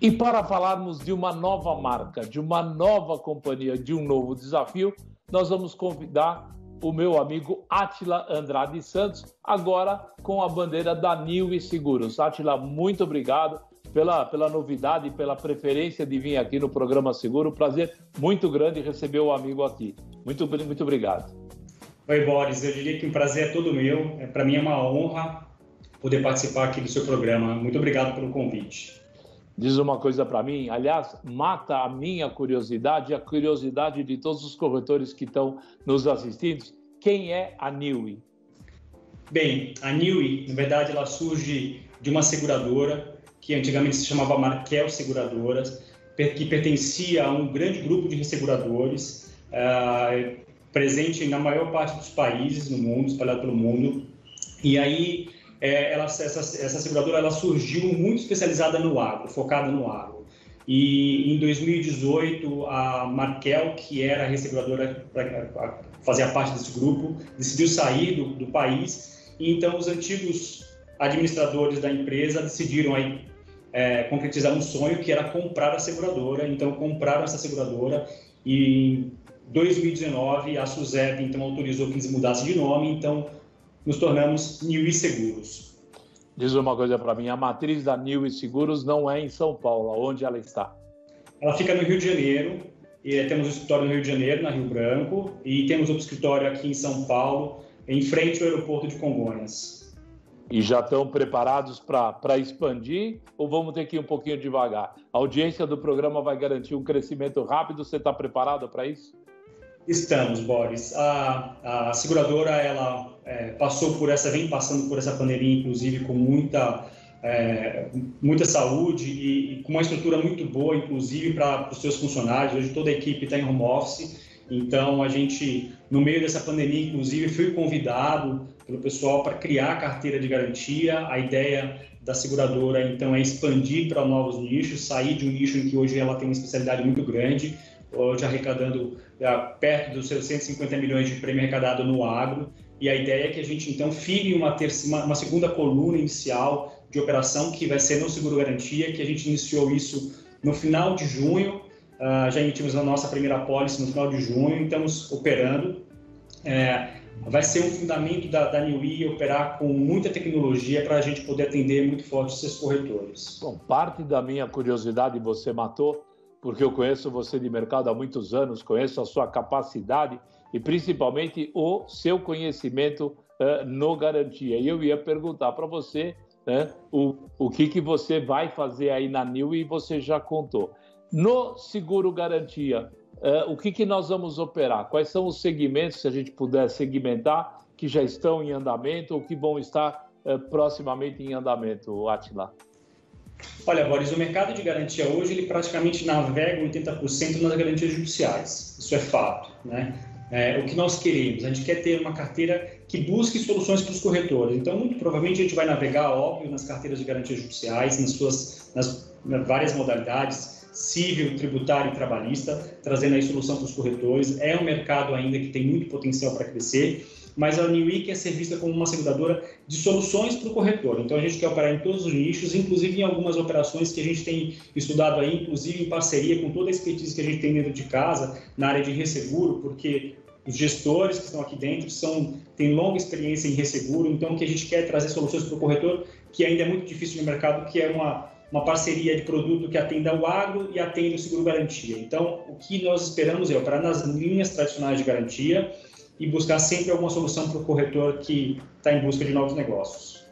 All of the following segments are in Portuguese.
E para falarmos de uma nova marca, de uma nova companhia, de um novo desafio, nós vamos convidar o meu amigo Atila Andrade Santos, agora com a bandeira da New e Seguros. Atila, muito obrigado pela, pela novidade pela preferência de vir aqui no programa Seguro. Prazer muito grande receber o amigo aqui. Muito, muito obrigado. Oi, Boris. Eu diria que o um prazer é todo meu. É, Para mim é uma honra poder participar aqui do seu programa. Muito obrigado pelo convite. Diz uma coisa para mim, aliás, mata a minha curiosidade e a curiosidade de todos os corretores que estão nos assistindo. Quem é a Niui? Bem, a Niui, na verdade, ela surge de uma seguradora que antigamente se chamava Markel Seguradoras, que pertencia a um grande grupo de resseguradores, uh, presente na maior parte dos países no mundo, espalhado pelo mundo. E aí é, ela, essa, essa seguradora ela surgiu muito especializada no agro, focada no agro. E em 2018, a Markel, que era a resseguradora, fazia parte desse grupo, decidiu sair do, do país. E então, os antigos administradores da empresa decidiram aí, é, concretizar um sonho que era comprar a seguradora. Então, compraram essa seguradora e em 2019 a Suzep então autorizou que eles mudassem de nome. Então, nos tornamos New Seguros. Diz uma coisa para mim, a matriz da New Seguros não é em São Paulo, onde ela está? Ela fica no Rio de Janeiro, e temos um escritório no Rio de Janeiro, na Rio Branco, e temos outro escritório aqui em São Paulo, em frente ao aeroporto de Congonhas. E já estão preparados para expandir ou vamos ter que ir um pouquinho devagar? A audiência do programa vai garantir um crescimento rápido, você está preparado para isso? Estamos, Boris. A, a seguradora ela é, passou por essa, vem passando por essa pandemia, inclusive com muita é, muita saúde e, e, com uma estrutura muito boa, inclusive para os seus funcionários. Hoje toda a equipe está em home office, então a gente, no meio dessa pandemia, inclusive, fui convidado pelo pessoal para criar a carteira de garantia. A ideia da seguradora, então, é expandir para novos nichos, sair de um nicho em que hoje ela tem uma especialidade muito grande, hoje arrecadando perto dos seus 150 milhões de prêmio arrecadado no agro. E a ideia é que a gente, então, file uma, terceira, uma segunda coluna inicial de operação, que vai ser no Seguro Garantia, que a gente iniciou isso no final de junho. Uh, já emitimos a nossa primeira pólice no final de junho, estamos operando. É, vai ser um fundamento da, da Newey operar com muita tecnologia para a gente poder atender muito forte esses corretores. Bom, parte da minha curiosidade você matou, porque eu conheço você de mercado há muitos anos, conheço a sua capacidade e principalmente o seu conhecimento uh, no garantia. E eu ia perguntar para você né, o, o que, que você vai fazer aí na NIL e você já contou. No seguro garantia, uh, o que, que nós vamos operar? Quais são os segmentos, se a gente puder segmentar, que já estão em andamento ou que vão estar uh, proximamente em andamento, Atila? Olha, Boris, o mercado de garantia hoje ele praticamente navega 80% nas garantias judiciais. Isso é fato, né? É, o que nós queremos? A gente quer ter uma carteira que busque soluções para os corretores. Então, muito provavelmente, a gente vai navegar, óbvio, nas carteiras de garantias judiciais, nas suas nas, nas várias modalidades, civil, tributário e trabalhista, trazendo aí solução para os corretores. É um mercado ainda que tem muito potencial para crescer, mas a New quer ser vista como uma seguradora de soluções para o corretor. Então, a gente quer operar em todos os nichos, inclusive em algumas operações que a gente tem estudado aí, inclusive em parceria com toda a expertise que a gente tem dentro de casa, na área de resseguro, porque os gestores que estão aqui dentro são, têm longa experiência em resseguro, então o que a gente quer é trazer soluções para o corretor, que ainda é muito difícil no mercado, que é uma, uma parceria de produto que atenda o agro e atende o seguro garantia. Então, o que nós esperamos é operar nas linhas tradicionais de garantia e buscar sempre alguma solução para o corretor que está em busca de novos negócios.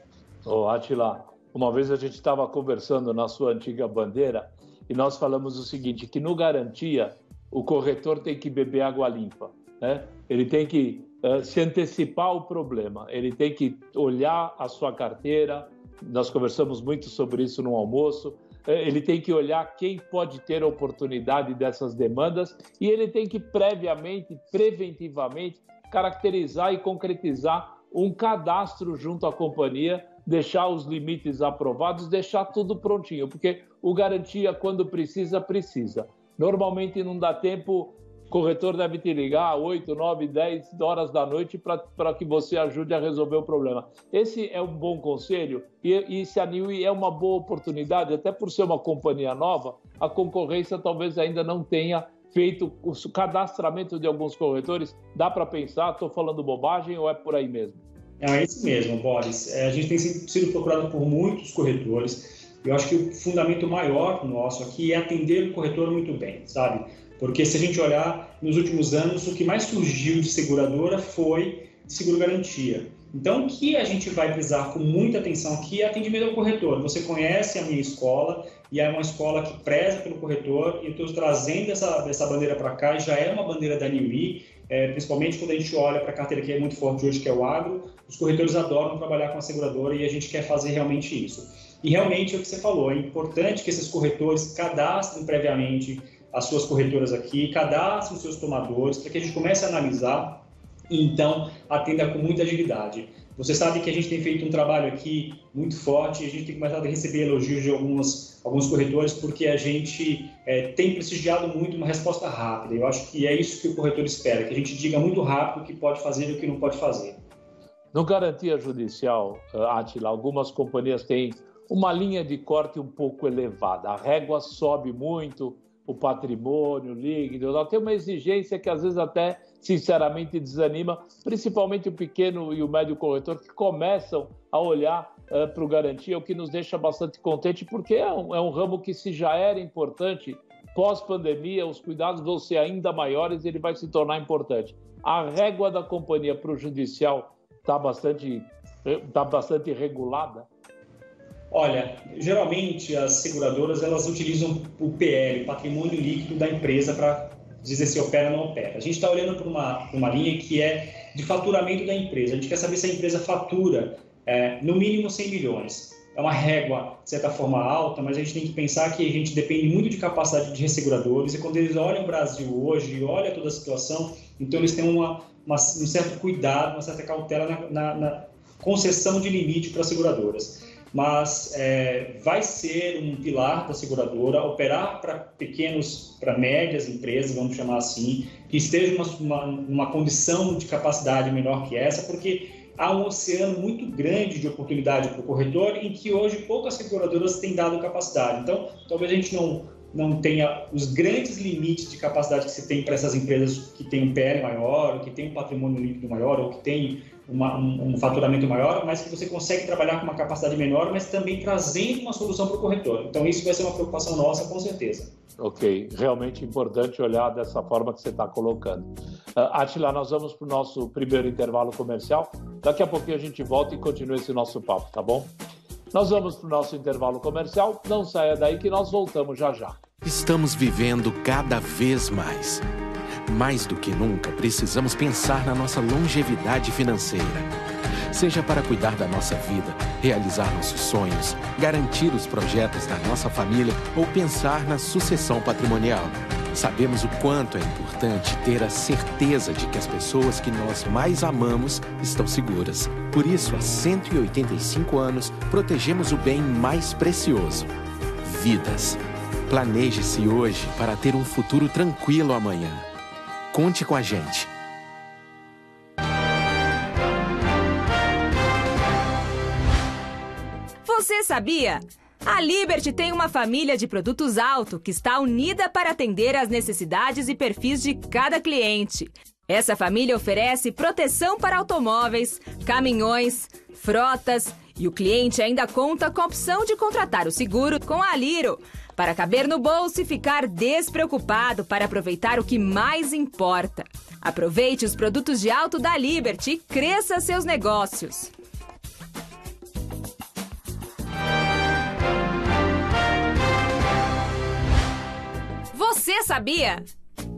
Ô, oh, Atila, uma vez a gente estava conversando na sua antiga bandeira e nós falamos o seguinte, que no garantia o corretor tem que beber água limpa. Né? Ele tem que uh, se antecipar ao problema, ele tem que olhar a sua carteira. Nós conversamos muito sobre isso no almoço. Uh, ele tem que olhar quem pode ter a oportunidade dessas demandas e ele tem que previamente, preventivamente, caracterizar e concretizar um cadastro junto à companhia, deixar os limites aprovados, deixar tudo prontinho, porque o garantia, quando precisa, precisa. Normalmente não dá tempo corretor deve te ligar 8, 9, 10 horas da noite para que você ajude a resolver o problema. Esse é um bom conselho e, e se a Niui é uma boa oportunidade, até por ser uma companhia nova, a concorrência talvez ainda não tenha feito o cadastramento de alguns corretores. Dá para pensar, estou falando bobagem ou é por aí mesmo? É isso mesmo, Boris. É, a gente tem sido procurado por muitos corretores. Eu acho que o fundamento maior nosso aqui é atender o corretor muito bem, sabe? Porque se a gente olhar nos últimos anos, o que mais surgiu de seguradora foi seguro garantia. Então, o que a gente vai precisar com muita atenção aqui é atendimento ao corretor. Você conhece a minha escola e é uma escola que preza pelo corretor e estou trazendo essa, essa bandeira para cá, já é uma bandeira da Niui, é, principalmente quando a gente olha para a carteira que é muito forte hoje, que é o agro, os corretores adoram trabalhar com a seguradora e a gente quer fazer realmente isso. E realmente é o que você falou, é importante que esses corretores cadastrem previamente as suas corretoras aqui, cadastrem os seus tomadores, para que a gente comece a analisar e então atenda com muita agilidade. Você sabe que a gente tem feito um trabalho aqui muito forte a gente tem começado a receber elogios de alguns, alguns corretores porque a gente é, tem prestigiado muito uma resposta rápida. Eu acho que é isso que o corretor espera, que a gente diga muito rápido o que pode fazer e o que não pode fazer. No garantia judicial, Atila, algumas companhias têm uma linha de corte um pouco elevada. A régua sobe muito, o patrimônio líquido, tem uma exigência que às vezes até sinceramente desanima, principalmente o pequeno e o médio corretor que começam a olhar uh, para o garantia, o que nos deixa bastante contente, porque é um, é um ramo que se já era importante, pós-pandemia os cuidados vão ser ainda maiores e ele vai se tornar importante. A régua da companhia para o judicial está bastante, tá bastante regulada? Olha, geralmente as seguradoras elas utilizam o PL, patrimônio líquido da empresa, para dizer se opera ou não opera. A gente está olhando para uma, uma linha que é de faturamento da empresa. A gente quer saber se a empresa fatura é, no mínimo 100 milhões. É uma régua, de certa forma, alta, mas a gente tem que pensar que a gente depende muito de capacidade de resseguradores e quando eles olham o Brasil hoje e olham toda a situação, então eles têm uma, uma, um certo cuidado, uma certa cautela na, na, na concessão de limite para as seguradoras mas é, vai ser um pilar da seguradora operar para pequenos, para médias empresas, vamos chamar assim, que estejam numa, uma condição de capacidade menor que essa, porque há um oceano muito grande de oportunidade para o corretor em que hoje poucas seguradoras têm dado capacidade. Então, talvez a gente não não tenha os grandes limites de capacidade que se tem para essas empresas que têm um PL maior, que têm um patrimônio líquido maior, ou que têm uma, um, um, faturamento maior, mas que você consegue trabalhar com uma capacidade menor, mas também trazendo uma solução para o corretor. Então, isso vai ser uma preocupação nossa, com certeza. Ok, realmente importante olhar dessa forma que você está colocando. Uh, Atila, nós vamos para o nosso primeiro intervalo comercial. Daqui a pouquinho a gente volta e continua esse nosso papo, tá bom? Nós vamos para o nosso intervalo comercial. Não saia daí que nós voltamos já já. Estamos vivendo cada vez mais mais do que nunca, precisamos pensar na nossa longevidade financeira. Seja para cuidar da nossa vida, realizar nossos sonhos, garantir os projetos da nossa família ou pensar na sucessão patrimonial. Sabemos o quanto é importante ter a certeza de que as pessoas que nós mais amamos estão seguras. Por isso, há 185 anos, protegemos o bem mais precioso: vidas. Planeje-se hoje para ter um futuro tranquilo amanhã. Conte com a gente. Você sabia? A Liberty tem uma família de produtos alto que está unida para atender às necessidades e perfis de cada cliente. Essa família oferece proteção para automóveis, caminhões, frotas e o cliente ainda conta com a opção de contratar o seguro com a Aliro para caber no bolso e ficar despreocupado para aproveitar o que mais importa. Aproveite os produtos de alto da Liberty e cresça seus negócios. Você sabia?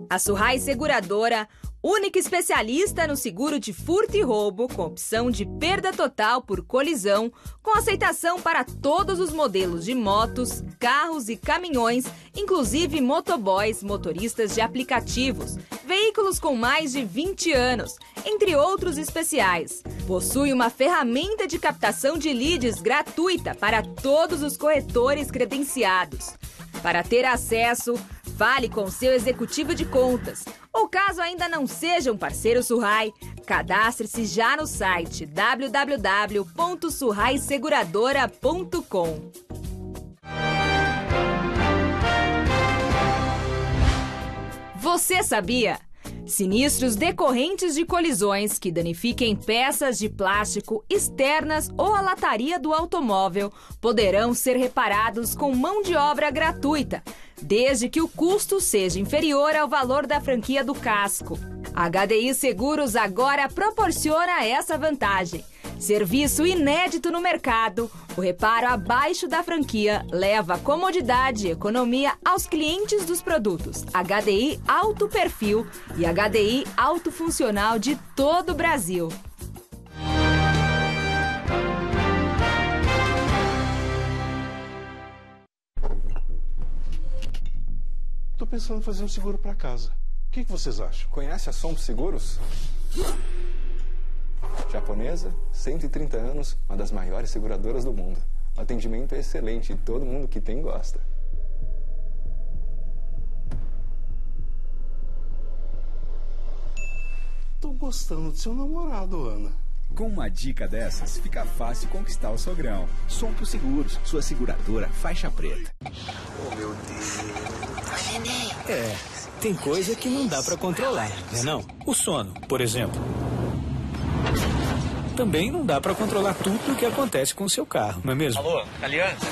A Surrai Seguradora Única especialista no seguro de furto e roubo, com opção de perda total por colisão, com aceitação para todos os modelos de motos, carros e caminhões, inclusive motoboys, motoristas de aplicativos, veículos com mais de 20 anos, entre outros especiais. Possui uma ferramenta de captação de leads gratuita para todos os corretores credenciados. Para ter acesso, fale com seu executivo de contas Ou caso ainda não seja um parceiro Surrai, cadastre-se já no site www.surraiseguradora.com. Você sabia? Sinistros decorrentes de colisões que danifiquem peças de plástico externas ou a lataria do automóvel poderão ser reparados com mão de obra gratuita, desde que o custo seja inferior ao valor da franquia do casco. A HDI Seguros agora proporciona essa vantagem. Serviço inédito no mercado, o reparo abaixo da franquia leva comodidade e economia aos clientes dos produtos HDI Alto Perfil e HDI Alto Funcional de todo o Brasil. Tô pensando em fazer um seguro para casa. O que, que vocês acham? Conhece a Sompo Seguros? Japonesa, 130 anos, uma das maiores seguradoras do mundo. O atendimento é excelente e todo mundo que tem gosta. Tô gostando de seu namorado, Ana. Com uma dica dessas, fica fácil conquistar o sogrão. Sompo Seguros, sua seguradora faixa preta. Oh, meu Deus. É, tem coisa que não dá para controlar, né não? O sono, por exemplo. Também não dá para controlar tudo o que acontece com o seu carro, não é mesmo? Alô, Aliança?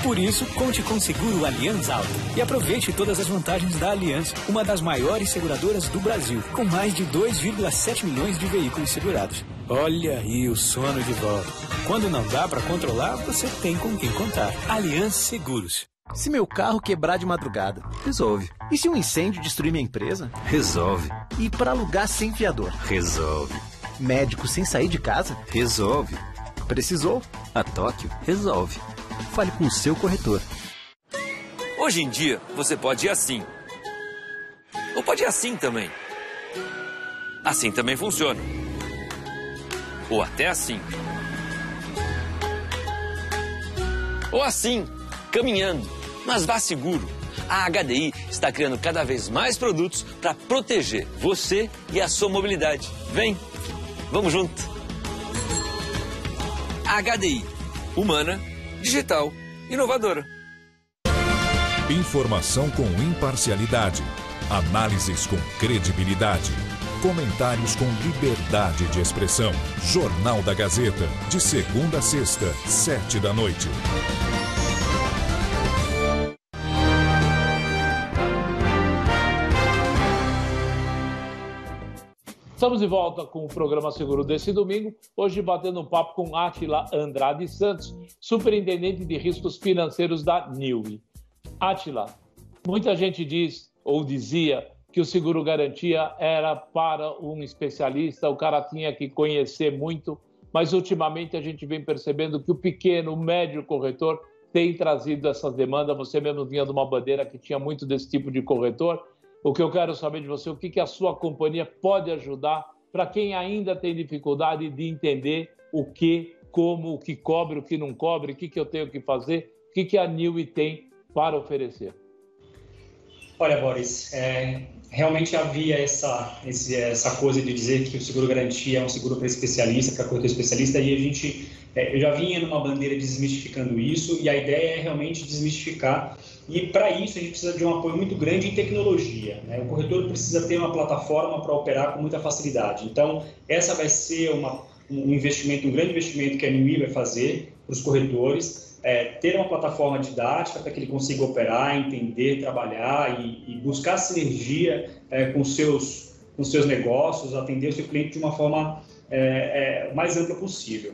Por isso, conte com o seguro Aliança Auto e aproveite todas as vantagens da Aliança, uma das maiores seguradoras do Brasil, com mais de 2,7 milhões de veículos segurados. Olha aí o sono de volta. Quando não dá para controlar, você tem com quem contar. Aliança Seguros. Se meu carro quebrar de madrugada, resolve. E se um incêndio destruir minha empresa? Resolve. E para alugar sem fiador? Resolve. Médico sem sair de casa? Resolve. Precisou? A Tóquio resolve. Fale com o seu corretor. Hoje em dia, você pode ir assim. Ou pode ir assim também. Assim também funciona. Ou até assim. Ou assim, caminhando. Mas vá seguro. A HDI está criando cada vez mais produtos para proteger você e a sua mobilidade. Vem, vamos junto. HDI, humana, digital, inovadora. Informação com imparcialidade. Análises com credibilidade. Comentários com liberdade de expressão. Jornal da Gazeta, de segunda a sexta, sete da noite. Estamos de volta com o programa Seguro desse domingo, hoje batendo um papo com Atila Andrade Santos, superintendente de riscos financeiros da NIUE. Atila, muita gente diz ou dizia que o seguro garantia era para um especialista, o cara tinha que conhecer muito, mas ultimamente a gente vem percebendo que o pequeno, o médio corretor tem trazido essa demanda. Você mesmo vinha de uma bandeira que tinha muito desse tipo de corretor o que eu quero saber de você, o que, que a sua companhia pode ajudar para quem ainda tem dificuldade de entender o que, como, o que cobre, o que não cobre, o que, que eu tenho que fazer, o que, que a NIUE tem para oferecer. Olha, Boris, é, realmente havia essa, essa coisa de dizer que o seguro garantia é um seguro para especialista, para corretor especialista, e a gente, é, eu já vinha numa bandeira desmistificando isso, e a ideia é realmente desmistificar e para isso a gente precisa de um apoio muito grande em tecnologia. Né? O corretor precisa ter uma plataforma para operar com muita facilidade. Então, essa vai ser uma, um investimento, um grande investimento que a NUI vai fazer para os corretores, é, ter uma plataforma didática para que ele consiga operar, entender, trabalhar e, e buscar sinergia é, com seus com seus negócios, atender o seu cliente de uma forma é, é mais ampla possível.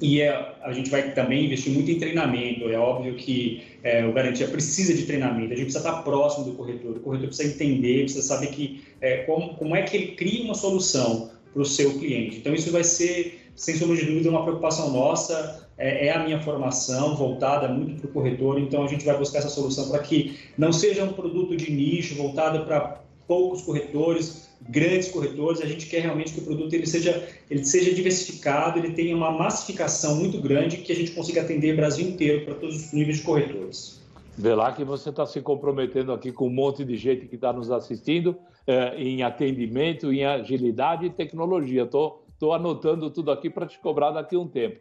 E é, a gente vai também investir muito em treinamento. É óbvio que é, o garantia precisa de treinamento. A gente precisa estar próximo do corretor. O corretor precisa entender, precisa saber que, é, como, como é que ele cria uma solução para o seu cliente. Então, isso vai ser, sem sombra de dúvida, uma preocupação nossa. É, é a minha formação voltada muito para o corretor. Então, a gente vai buscar essa solução para que não seja um produto de nicho voltado para poucos corretores, grandes corretores, a gente quer realmente que o produto ele seja, ele seja diversificado, ele tenha uma massificação muito grande, que a gente consiga atender o Brasil inteiro para todos os níveis de corretores. Vê lá que você está se comprometendo aqui com um monte de gente que está nos assistindo eh, em atendimento, em agilidade e tecnologia. Estou anotando tudo aqui para te cobrar daqui a um tempo.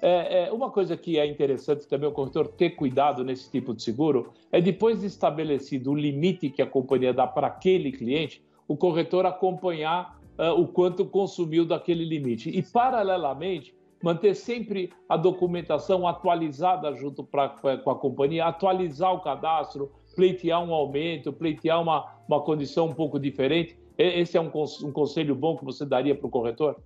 É, é, uma coisa que é interessante também o corretor ter cuidado nesse tipo de seguro é depois de estabelecido o limite que a companhia dá para aquele cliente, o corretor acompanhar uh, o quanto consumiu daquele limite. E, paralelamente, manter sempre a documentação atualizada junto pra, com a companhia, atualizar o cadastro, pleitear um aumento, pleitear uma, uma condição um pouco diferente. Esse é um, um conselho bom que você daria para o corretor?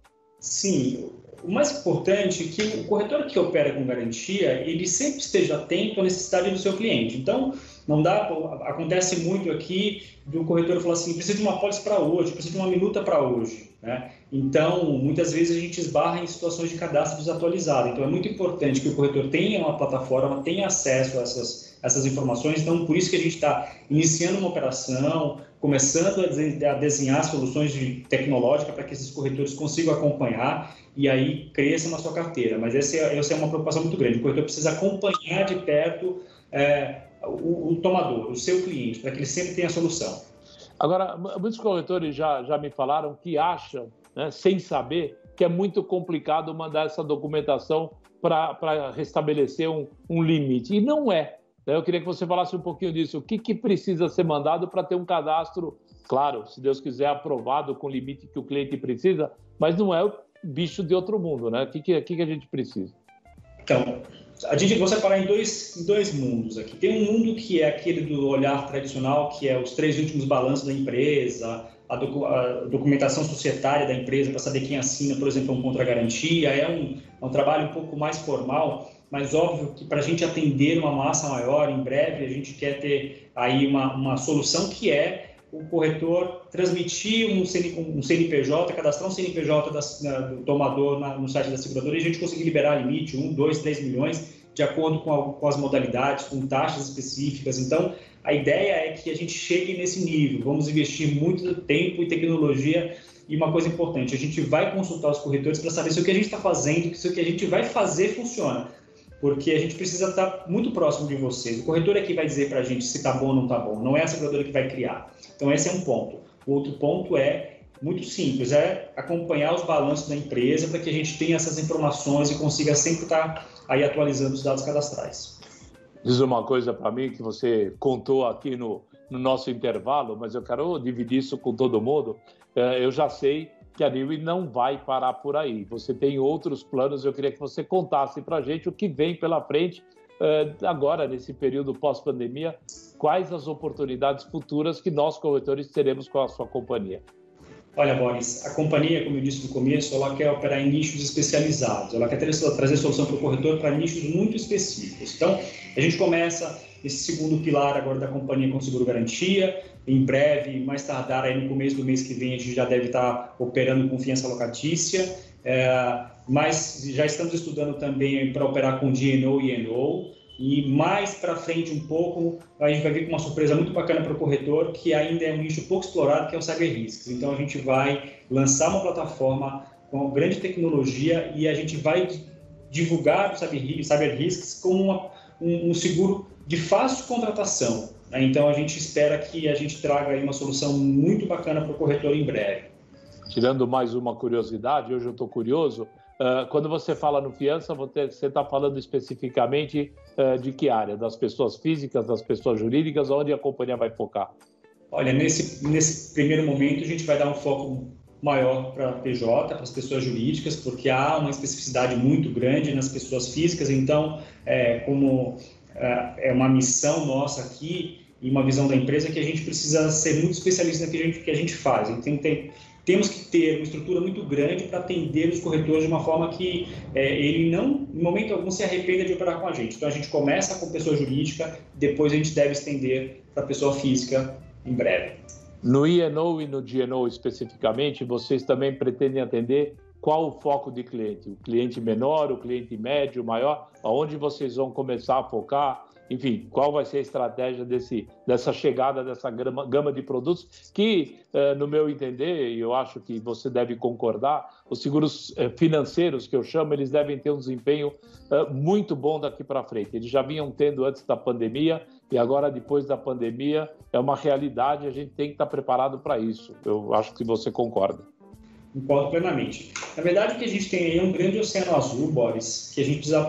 Sim, o mais importante é que o corretor que opera com garantia, ele sempre esteja atento à necessidade do seu cliente. Então, não dá, acontece muito aqui do corretor falar assim, precisa de uma pólice para hoje, precisa de uma minuta para hoje. Né? Então, muitas vezes a gente esbarra em situações de cadastro desatualizado. Então, é muito importante que o corretor tenha uma plataforma, tenha acesso a essas, essas informações. Então, por isso que a gente está iniciando uma operação, começando a desenhar soluções de tecnológica para que esses corretores consigam acompanhar e aí cresça na sua carteira. Mas essa é, essa é uma preocupação muito grande. O corretor precisa acompanhar de perto é, o, o, tomador, o seu cliente, para que ele sempre tenha a solução. Agora, muitos corretores já, já me falaram que acham, né, sem saber, que é muito complicado mandar essa documentação para restabelecer um, um limite. E não é. Né? Eu queria que você falasse um pouquinho disso. O que, que precisa ser mandado para ter um cadastro, claro, se Deus quiser, aprovado com o limite que o cliente precisa, mas não é o bicho de outro mundo, né? O que, que, que a gente precisa? Então, a gente vai separar em dois, em dois mundos aqui. Tem um mundo que é aquele do olhar tradicional, que é os três últimos balanços da empresa, a, docu a documentação societária da empresa para saber quem assina, por exemplo, um contra-garantia. É um, é um trabalho um pouco mais formal, mas óbvio que para a gente atender uma massa maior, em breve, a gente quer ter aí uma, uma solução que é o corretor transmitir um, CN, um CNPJ, cadastrar um CNPJ da, do tomador na, no site da seguradora e a gente conseguir liberar limite, 1, 2, 3 milhões, de acordo com, a, com, as modalidades, com taxas específicas. Então, a ideia é que a gente chegue nesse nível. Vamos investir muito tempo e tecnologia. E uma coisa importante, a gente vai consultar os corretores para saber se o que a gente está fazendo, se o que a gente vai fazer funciona porque a gente precisa estar muito próximo de vocês. O corretor é que vai dizer para a gente se está bom ou não está bom, não é a seguradora que vai criar. Então, esse é um ponto. O outro ponto é muito simples, é acompanhar os balanços da empresa para que a gente tenha essas informações e consiga sempre estar aí atualizando os dados cadastrais. Diz uma coisa para mim que você contou aqui no, no nosso intervalo, mas eu quero dividir isso com todo mundo. É, eu já sei que a Niwi não vai parar por aí. Você tem outros planos, eu queria que você contasse para a gente o que vem pela frente uh, agora, nesse período pós-pandemia, quais as oportunidades futuras que nós, corretores, teremos com a sua companhia. Olha, Boris, a companhia, como eu disse no começo, ela quer operar em nichos especializados, ela quer trazer solução para o corretor para nichos muito específicos. Então, a gente começa esse segundo pilar agora da companhia com seguro garantia, em breve, mais tardar aí no começo do mês que vem, a gente já deve estar operando confiança locatícia, é, mas já estamos estudando também para operar com DNO e NO, e mais para frente um pouco, a gente vai vir com uma surpresa muito bacana para o corretor, que ainda é um nicho pouco explorado, que é o Cyber Risks. Então, a gente vai lançar uma plataforma com grande tecnologia e a gente vai divulgar o Cyber Risks como uma, um, um seguro de fácil contratação. Né? Então, a gente espera que a gente traga aí uma solução muito bacana para o corretor em breve. Tirando mais uma curiosidade, hoje eu estou curioso, uh, quando você fala no fiança, você está falando especificamente uh, de que área? Das pessoas físicas, das pessoas jurídicas, onde a companhia vai focar? Olha, nesse, nesse primeiro momento, a gente vai dar um foco maior para a PJ, para as pessoas jurídicas, porque há uma especificidade muito grande nas pessoas físicas. Então, é, como é, é uma missão nossa aqui e uma visão da empresa que a gente precisa ser muito especialista no que a gente, que a gente faz. Tem, temos que ter uma estrutura muito grande para atender os corretores de uma forma que é, ele não, em momento algum, se arrependa de operar com a gente. Então, a gente começa com pessoa jurídica, depois a gente deve estender para pessoa física em breve. No INO e no GNO especificamente, vocês também pretendem atender qual o foco de cliente? O cliente menor, o cliente médio, maior? Aonde vocês vão começar a focar? Enfim, qual vai ser a estratégia desse, dessa chegada dessa gama, gama de produtos que, eh, no meu entender, e eu acho que você deve concordar, os seguros eh, financeiros, que eu chamo, eles devem ter um desempenho eh, muito bom daqui para frente. Eles já vinham tendo antes da pandemia e agora, depois da pandemia, é uma realidade, a gente tem que estar preparado para isso. Eu acho que você concorda. Concordo plenamente. Na verdade, o que a gente tem aí é um grande oceano azul, Boris, que a gente precisa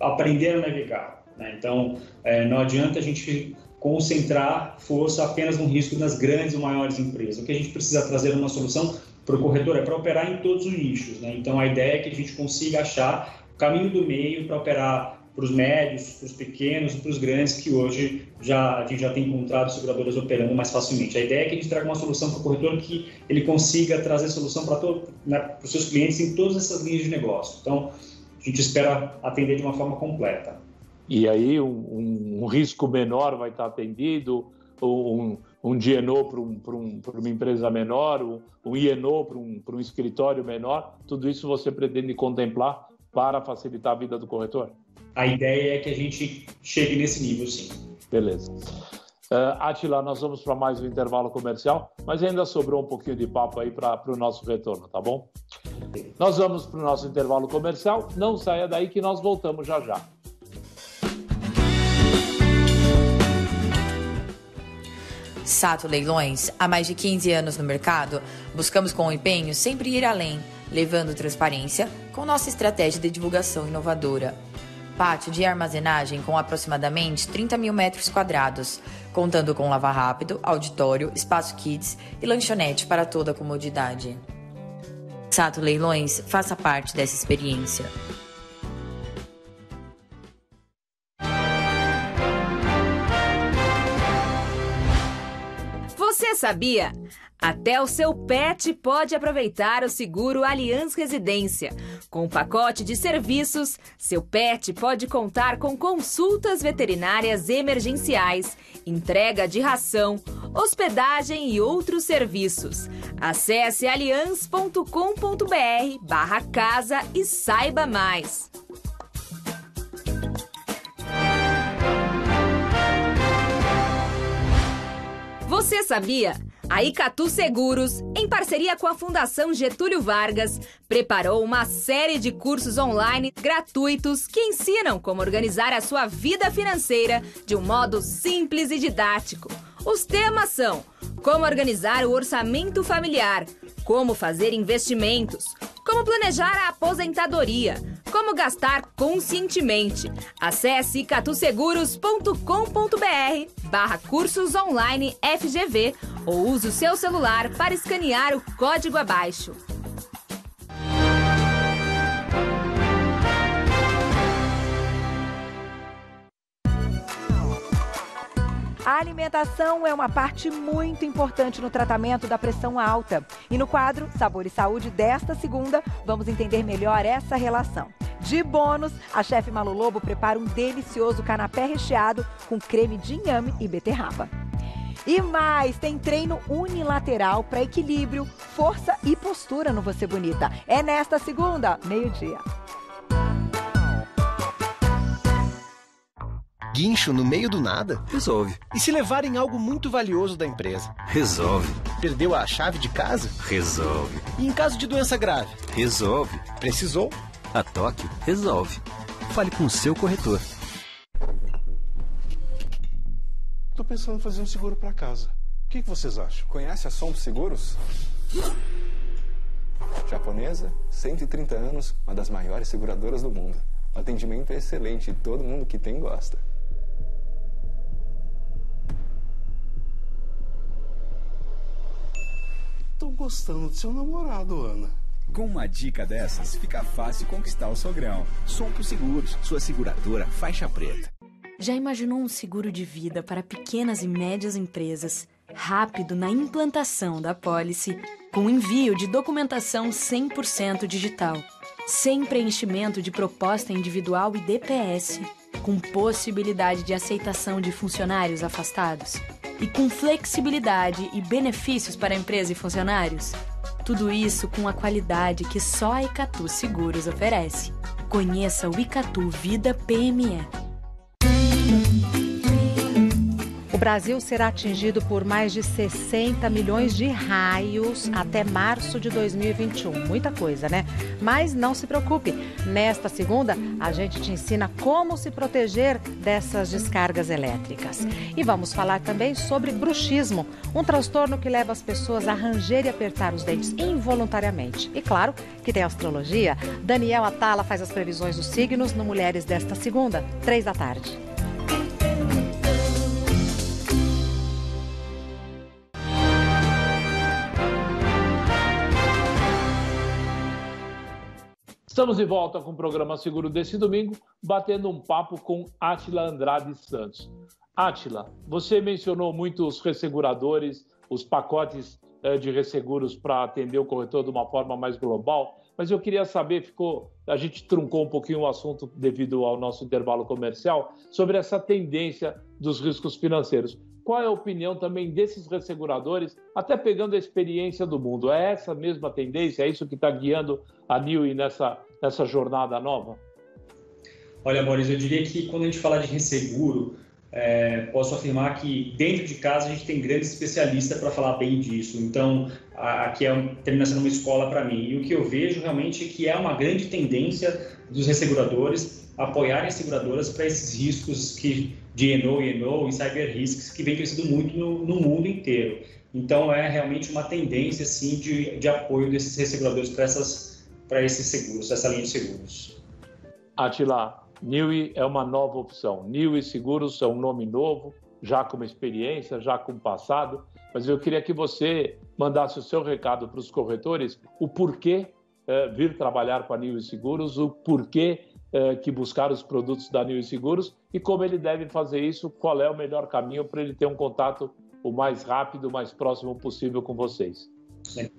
aprender a navegar. Né? Então, é, não adianta a gente concentrar força apenas no risco das grandes ou maiores empresas. O que a gente precisa trazer uma solução para o corretor é para operar em todos os nichos. Né? Então, a ideia é que a gente consiga achar o caminho do meio para operar para os médios, para os pequenos e para os grandes, que hoje já, a gente já tem encontrado seguradoras operando mais facilmente. A ideia é que a gente traga uma solução para o corretor que ele consiga trazer solução para, todo, né, para os seus clientes em todas essas linhas de negócio. Então, a gente espera atender de uma forma completa. E aí, um, um, um risco menor vai estar atendido, um, um DNO para, um, um, uma empresa menor, um, um INO para um, um escritório menor, tudo isso você pretende contemplar para facilitar a vida do corretor? a ideia é que a gente chegue nesse nível, sim. Beleza. Uh, Atila, nós vamos para mais um intervalo comercial, mas ainda sobrou um pouquinho de papo aí para o nosso retorno, tá bom? Nós vamos para o nosso intervalo comercial, não saia daí que nós voltamos já já. Sato Leilões, há mais de 15 anos no mercado, buscamos com empenho sempre ir além, levando transparência com nossa estratégia de divulgação inovadora pátio de armazenagem com aproximadamente 30 mil metros quadrados, contando com lava rápido, auditório, espaço kids e lanchonete para toda a comodidade. Sato Leilões faça parte dessa experiência. Você sabia? Até o seu pet pode aproveitar o seguro Allianz Residência. Com o pacote de serviços, seu pet pode contar com consultas veterinárias emergenciais, entrega de ração, hospedagem e outros serviços. Acesse alianz.com.br barra casa e saiba mais. Você sabia? A Icatu Seguros, em parceria com a Fundação Getúlio Vargas, preparou uma série de cursos online gratuitos que ensinam como organizar a sua vida financeira de um modo simples e didático. Os temas são: como organizar o orçamento familiar, como fazer investimentos, como planejar a aposentadoria, como gastar conscientemente. Acesse catuseguros.com.br barra cursos online FGV ou use o seu celular para escanear o código abaixo. A alimentação é uma parte muito importante no tratamento da pressão alta. E no quadro Sabor e Saúde desta segunda, vamos entender melhor essa relação. De bônus, a chefe Malu Lobo prepara um delicioso canapé recheado com creme de inhame e beterraba. E mais, tem treino unilateral para equilíbrio, força e postura no Você Bonita. É nesta segunda, meio-dia. Guincho no meio do nada? Resolve. E se levarem algo muito valioso da empresa? Resolve. Perdeu a chave de casa? Resolve. E em caso de doença grave? Resolve. Precisou? A Tóquio resolve. Fale com o seu corretor. Tô pensando em fazer um seguro para casa. O que, que vocês acham? Conhece a Somos Seguros? Japonesa, 130 anos, uma das maiores seguradoras do mundo. O atendimento é excelente e todo mundo que tem gosta. Tô gostando do seu namorado, Ana. Com uma dica dessas, fica fácil conquistar o sogrão. Sompo Seguros, sua seguradora faixa preta. Já imaginou um seguro de vida para pequenas e médias empresas, rápido na implantação da pólice, com envio de documentação 100% digital, sem preenchimento de proposta individual e DPS, com possibilidade de aceitação de funcionários afastados e com flexibilidade e benefícios para empresa e funcionários? Tudo isso com a qualidade que só a Icatu Seguros oferece. Conheça o Icatu Vida PME. O Brasil será atingido por mais de 60 milhões de raios até março de 2021. Muita coisa, né? Mas não se preocupe. Nesta segunda, a gente te ensina como se proteger dessas descargas elétricas. E vamos falar também sobre bruxismo, um transtorno que leva as pessoas a ranger e apertar os dentes involuntariamente. E claro que tem astrologia. Daniel Atala faz as previsões dos signos no Mulheres desta segunda, três da tarde. Estamos de volta com o programa Seguro desse domingo, batendo um papo com Átila Andrade Santos. Átila, você mencionou muito os resseguradores, os pacotes eh, de resseguros para atender o corretor de uma forma mais global, mas eu queria saber, ficou, a gente truncou um pouquinho o assunto devido ao nosso intervalo comercial, sobre essa tendência dos riscos financeiros. Qual é a opinião também desses resseguradores, até pegando a experiência do mundo? É essa mesma tendência? É isso que está guiando a Newey nessa, nessa jornada nova? Olha, Boris, eu diria que quando a gente fala de resseguro, é, posso afirmar que dentro de casa a gente tem grandes especialistas para falar bem disso. Então, aqui é um, termina sendo uma escola para mim. E o que eu vejo realmente é que é uma grande tendência dos resseguradores apoiarem as seguradoras para esses riscos que, de ENO e ENO e cyber risks que vem crescendo muito no, no mundo inteiro. Então, é realmente uma tendência, sim, de, de apoio desses resseguradores para esses seguros, essa linha de seguros. Atila, Niue é uma nova opção. Niue Seguros é um nome novo, já com uma experiência, já com passado, mas eu queria que você mandasse o seu recado para os corretores, o porquê eh, vir trabalhar com a Niue Seguros, o porquê eh, que buscar os produtos da Niue Seguros e como ele deve fazer isso, qual é o melhor caminho para ele ter um contato o mais rápido, o mais próximo possível com vocês. Sim.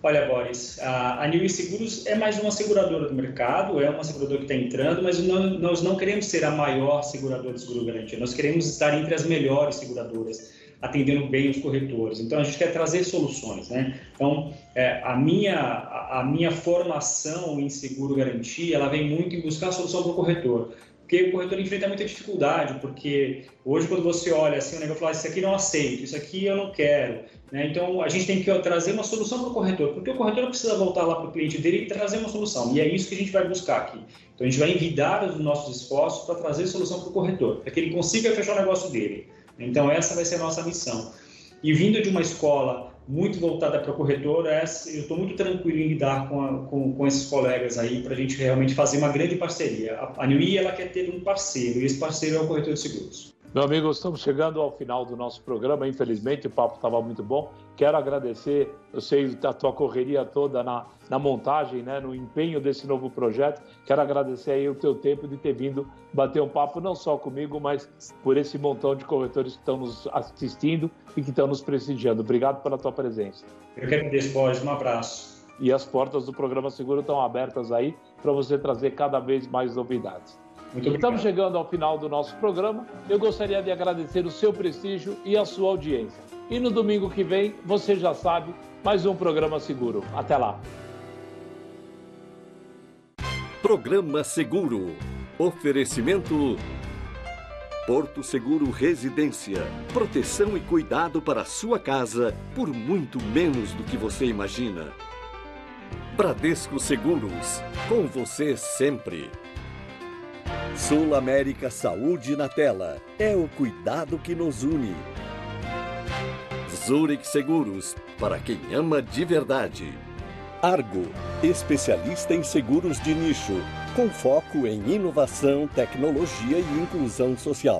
Olha, Boris, a, New Seguros é mais uma seguradora do mercado, é uma seguradora que está entrando, mas não, nós não queremos ser a maior seguradora de seguro garantia, nós queremos estar entre as melhores seguradoras, atendendo bem os corretores. Então, a gente quer trazer soluções, né? Então, é, a, minha, a minha formação em seguro garantia, ela vem muito em buscar a solução para o corretor porque o corretor enfrenta muita dificuldade, porque hoje quando você olha assim, o negócio fala, isso aqui não aceito, isso aqui eu não quero, né? Então a gente tem que trazer uma solução para o corretor, porque o corretor precisa voltar lá para o cliente dele e trazer uma solução, e é isso que a gente vai buscar aqui. Então a gente vai envidar os nossos esforços para trazer solução para o corretor, para que ele consiga fechar o negócio dele. Então essa vai ser a nossa missão. E vindo de uma escola muito voltada para o corretor, eu estou muito tranquilo em lidar com, a, com, com esses colegas aí para a gente realmente fazer uma grande parceria. A, a Nui, ela quer ter um parceiro, e esse parceiro é o corretor de seguros. Meu amigo, estamos chegando ao final do nosso programa. Infelizmente, o papo estava muito bom. Quero agradecer, eu sei da tua correria toda na, na montagem, né, no empenho desse novo projeto. Quero agradecer aí o teu tempo de ter vindo bater um papo não só comigo, mas por esse montão de corretores que estão nos assistindo e que estão nos prestigiando. Obrigado pela tua presença. Eu que agradeço, Borges. Um abraço. E as portas do programa Seguro estão abertas aí para você trazer cada vez mais novidades. Estamos chegando ao final do nosso programa. Eu gostaria de agradecer o seu prestígio e a sua audiência. E no domingo que vem, você já sabe, mais um programa seguro. Até lá. Programa Seguro. Oferecimento Porto Seguro Residência. Proteção e cuidado para a sua casa por muito menos do que você imagina. Bradesco Seguros. Com você sempre. Sul América Saúde na tela. É o cuidado que nos une. Zurich Seguros, para quem ama de verdade. Argo, especialista em seguros de nicho, com foco em inovação, tecnologia e inclusão social.